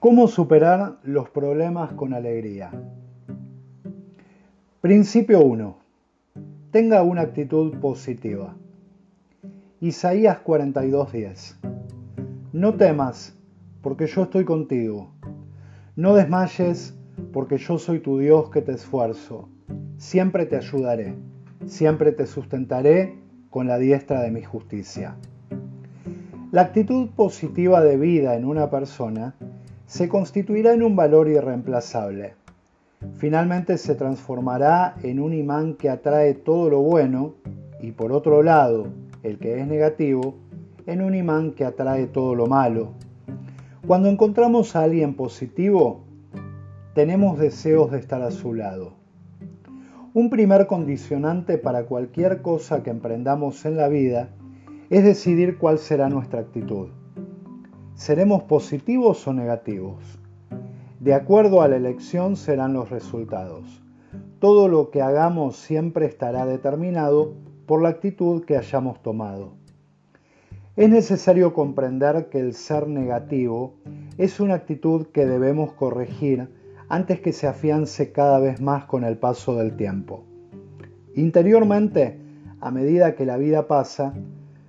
¿Cómo superar los problemas con alegría? Principio 1. Tenga una actitud positiva. Isaías 42:10. No temas, porque yo estoy contigo. No desmayes, porque yo soy tu Dios que te esfuerzo. Siempre te ayudaré, siempre te sustentaré con la diestra de mi justicia. La actitud positiva de vida en una persona se constituirá en un valor irreemplazable. Finalmente se transformará en un imán que atrae todo lo bueno y por otro lado, el que es negativo, en un imán que atrae todo lo malo. Cuando encontramos a alguien positivo, tenemos deseos de estar a su lado. Un primer condicionante para cualquier cosa que emprendamos en la vida es decidir cuál será nuestra actitud. ¿Seremos positivos o negativos? De acuerdo a la elección serán los resultados. Todo lo que hagamos siempre estará determinado por la actitud que hayamos tomado. Es necesario comprender que el ser negativo es una actitud que debemos corregir antes que se afiance cada vez más con el paso del tiempo. Interiormente, a medida que la vida pasa,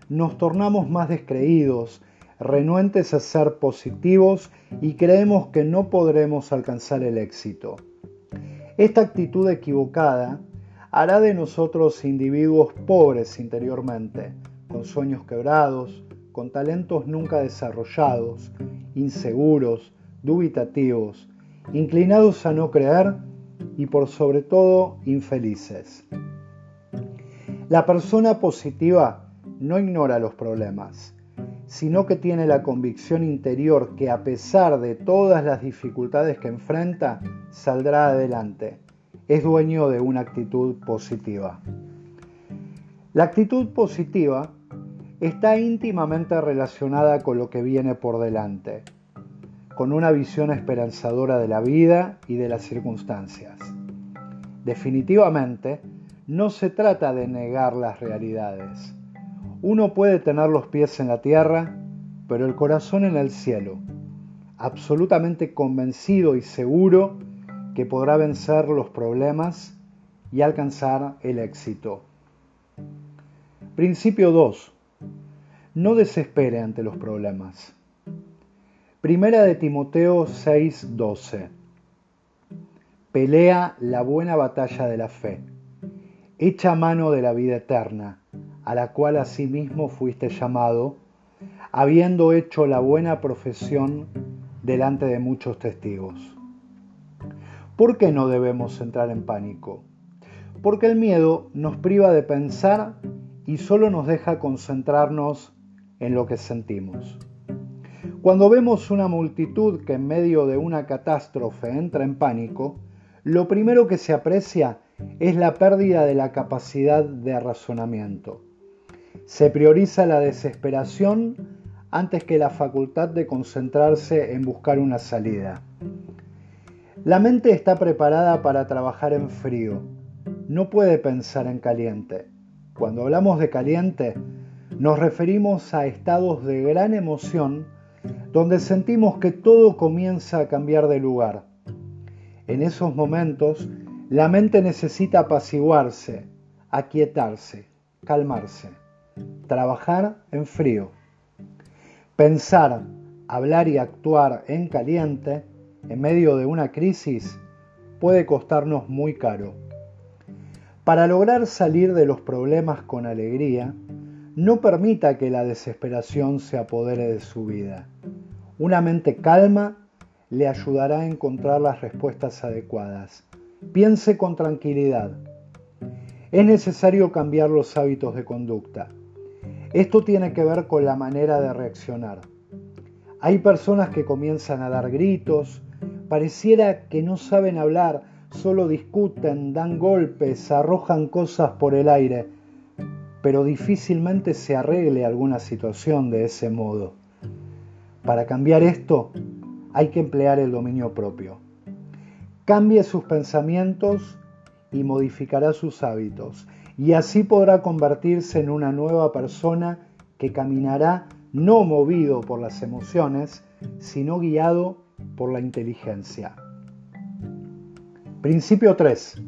nos tornamos más descreídos, renuentes a ser positivos y creemos que no podremos alcanzar el éxito. Esta actitud equivocada hará de nosotros individuos pobres interiormente, con sueños quebrados, con talentos nunca desarrollados, inseguros, dubitativos, inclinados a no creer y por sobre todo infelices. La persona positiva no ignora los problemas, sino que tiene la convicción interior que a pesar de todas las dificultades que enfrenta, saldrá adelante. Es dueño de una actitud positiva. La actitud positiva está íntimamente relacionada con lo que viene por delante, con una visión esperanzadora de la vida y de las circunstancias. Definitivamente, no se trata de negar las realidades, uno puede tener los pies en la tierra, pero el corazón en el cielo, absolutamente convencido y seguro que podrá vencer los problemas y alcanzar el éxito. Principio 2. No desespere ante los problemas. Primera de Timoteo 6:12. Pelea la buena batalla de la fe. Echa mano de la vida eterna a la cual asimismo fuiste llamado, habiendo hecho la buena profesión delante de muchos testigos. ¿Por qué no debemos entrar en pánico? Porque el miedo nos priva de pensar y solo nos deja concentrarnos en lo que sentimos. Cuando vemos una multitud que en medio de una catástrofe entra en pánico, lo primero que se aprecia es la pérdida de la capacidad de razonamiento. Se prioriza la desesperación antes que la facultad de concentrarse en buscar una salida. La mente está preparada para trabajar en frío, no puede pensar en caliente. Cuando hablamos de caliente, nos referimos a estados de gran emoción donde sentimos que todo comienza a cambiar de lugar. En esos momentos, la mente necesita apaciguarse, aquietarse, calmarse trabajar en frío. Pensar, hablar y actuar en caliente en medio de una crisis puede costarnos muy caro. Para lograr salir de los problemas con alegría, no permita que la desesperación se apodere de su vida. Una mente calma le ayudará a encontrar las respuestas adecuadas. Piense con tranquilidad. Es necesario cambiar los hábitos de conducta. Esto tiene que ver con la manera de reaccionar. Hay personas que comienzan a dar gritos, pareciera que no saben hablar, solo discuten, dan golpes, arrojan cosas por el aire, pero difícilmente se arregle alguna situación de ese modo. Para cambiar esto hay que emplear el dominio propio. Cambie sus pensamientos y modificará sus hábitos y así podrá convertirse en una nueva persona que caminará no movido por las emociones, sino guiado por la inteligencia. Principio 3.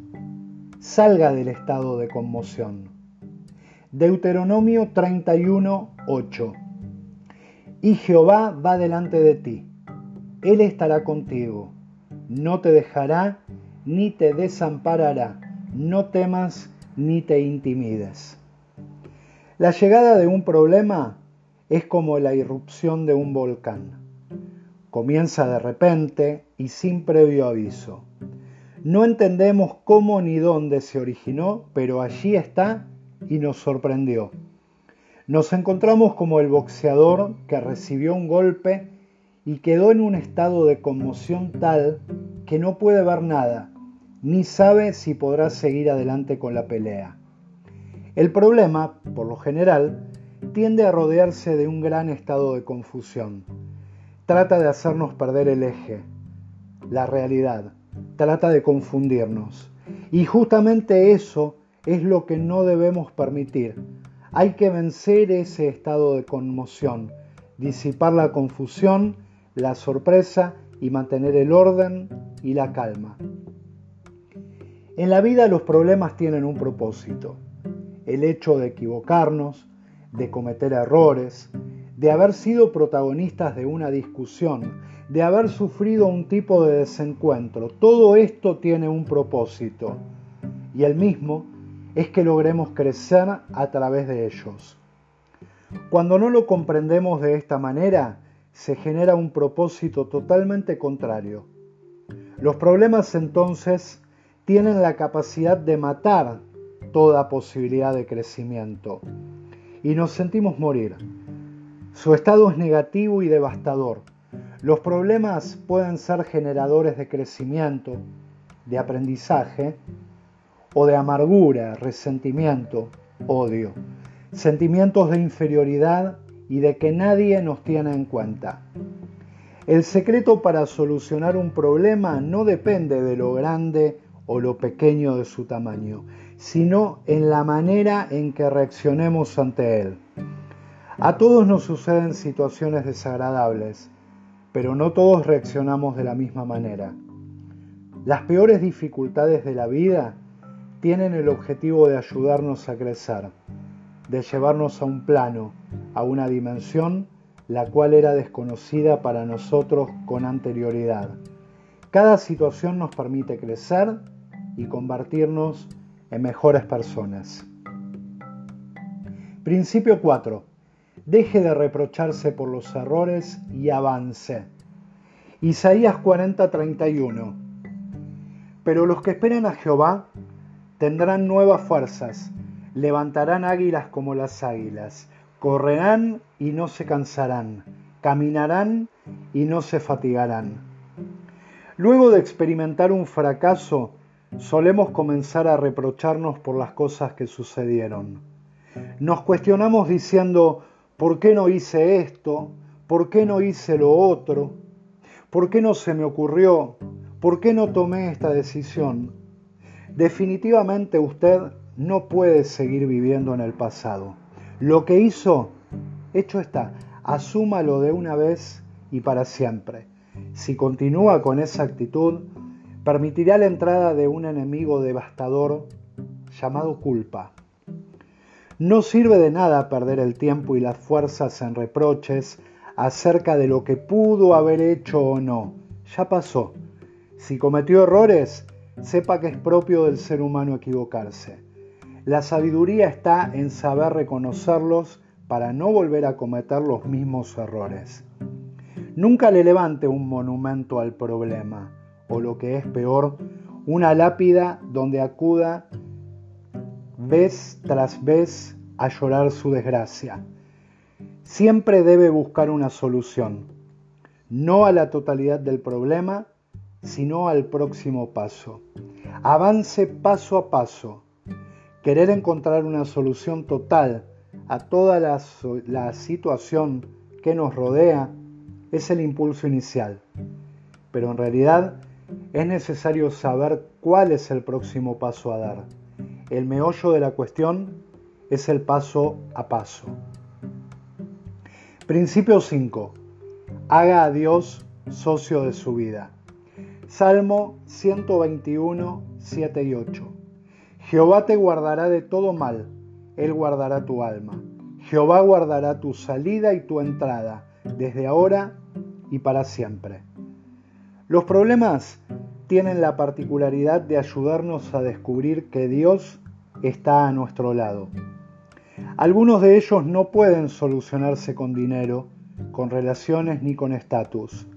Salga del estado de conmoción. Deuteronomio 31, 8. Y Jehová va delante de ti. Él estará contigo. No te dejará ni te desamparará. No temas ni te intimides. La llegada de un problema es como la irrupción de un volcán. Comienza de repente y sin previo aviso. No entendemos cómo ni dónde se originó, pero allí está y nos sorprendió. Nos encontramos como el boxeador que recibió un golpe y quedó en un estado de conmoción tal que no puede ver nada, ni sabe si podrá seguir adelante con la pelea. El problema, por lo general, tiende a rodearse de un gran estado de confusión. Trata de hacernos perder el eje, la realidad, trata de confundirnos. Y justamente eso es lo que no debemos permitir. Hay que vencer ese estado de conmoción, disipar la confusión, la sorpresa y mantener el orden y la calma. En la vida los problemas tienen un propósito, el hecho de equivocarnos, de cometer errores, de haber sido protagonistas de una discusión, de haber sufrido un tipo de desencuentro. Todo esto tiene un propósito y el mismo es que logremos crecer a través de ellos. Cuando no lo comprendemos de esta manera, se genera un propósito totalmente contrario. Los problemas entonces tienen la capacidad de matar toda posibilidad de crecimiento y nos sentimos morir. Su estado es negativo y devastador. Los problemas pueden ser generadores de crecimiento, de aprendizaje o de amargura, resentimiento, odio, sentimientos de inferioridad y de que nadie nos tiene en cuenta. El secreto para solucionar un problema no depende de lo grande o lo pequeño de su tamaño, sino en la manera en que reaccionemos ante él. A todos nos suceden situaciones desagradables, pero no todos reaccionamos de la misma manera. Las peores dificultades de la vida tienen el objetivo de ayudarnos a crecer, de llevarnos a un plano, a una dimensión la cual era desconocida para nosotros con anterioridad. Cada situación nos permite crecer y convertirnos en mejores personas. Principio 4. Deje de reprocharse por los errores y avance. Isaías 40:31. Pero los que esperan a Jehová tendrán nuevas fuerzas, levantarán águilas como las águilas, correrán y no se cansarán, caminarán y no se fatigarán. Luego de experimentar un fracaso, solemos comenzar a reprocharnos por las cosas que sucedieron. Nos cuestionamos diciendo, ¿por qué no hice esto? ¿Por qué no hice lo otro? ¿Por qué no se me ocurrió? ¿Por qué no tomé esta decisión? Definitivamente usted no puede seguir viviendo en el pasado. Lo que hizo, hecho está. Asúmalo de una vez y para siempre. Si continúa con esa actitud, permitirá la entrada de un enemigo devastador llamado culpa. No sirve de nada perder el tiempo y las fuerzas en reproches acerca de lo que pudo haber hecho o no. Ya pasó. Si cometió errores, sepa que es propio del ser humano equivocarse. La sabiduría está en saber reconocerlos para no volver a cometer los mismos errores. Nunca le levante un monumento al problema, o lo que es peor, una lápida donde acuda vez tras vez a llorar su desgracia. Siempre debe buscar una solución, no a la totalidad del problema, sino al próximo paso. Avance paso a paso. Querer encontrar una solución total a toda la, situación que nos rodea es el impulso inicial. Pero en realidad es necesario saber cuál es el próximo paso a dar. El meollo de la cuestión es el paso a paso. Principio 5. Haga a Dios socio de su vida. Salmo 121, 7 y 8. Jehová te guardará de todo mal, Él guardará tu alma. Jehová guardará tu salida y tu entrada, desde ahora y para siempre. Los problemas tienen la particularidad de ayudarnos a descubrir que Dios está a nuestro lado. Algunos de ellos no pueden solucionarse con dinero, con relaciones ni con estatus.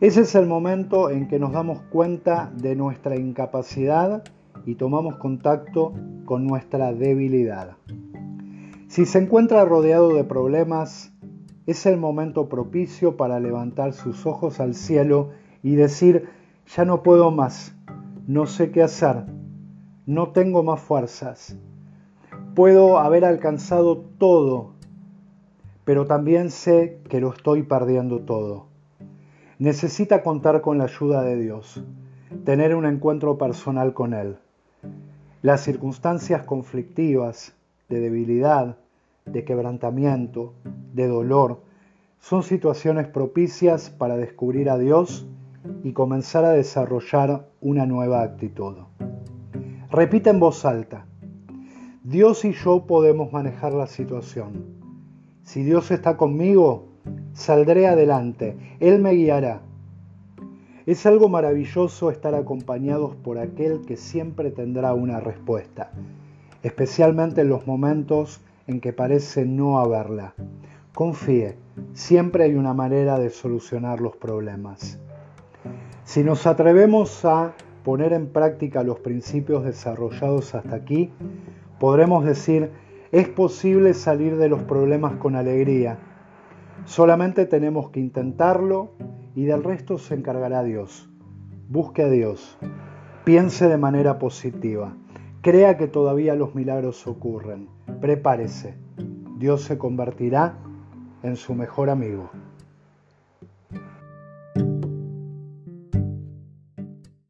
Ese es el momento en que nos damos cuenta de nuestra incapacidad y tomamos contacto con nuestra debilidad. Si se encuentra rodeado de problemas, es el momento propicio para levantar sus ojos al cielo y decir, ya no puedo más, no sé qué hacer, no tengo más fuerzas. Puedo haber alcanzado todo, pero también sé que lo estoy perdiendo todo. Necesita contar con la ayuda de Dios, tener un encuentro personal con Él. Las circunstancias conflictivas, de debilidad, de quebrantamiento, de dolor, son situaciones propicias para descubrir a Dios y comenzar a desarrollar una nueva actitud. Repite en voz alta, Dios y yo podemos manejar la situación. Si Dios está conmigo, saldré adelante, Él me guiará. Es algo maravilloso estar acompañados por aquel que siempre tendrá una respuesta, especialmente en los momentos en que parece no haberla. Confíe, siempre hay una manera de solucionar los problemas. Si nos atrevemos a poner en práctica los principios desarrollados hasta aquí, podremos decir, es posible salir de los problemas con alegría. Solamente tenemos que intentarlo y del resto se encargará Dios. Busque a Dios. Piense de manera positiva. Crea que todavía los milagros ocurren. Prepárese. Dios se convertirá en su mejor amigo.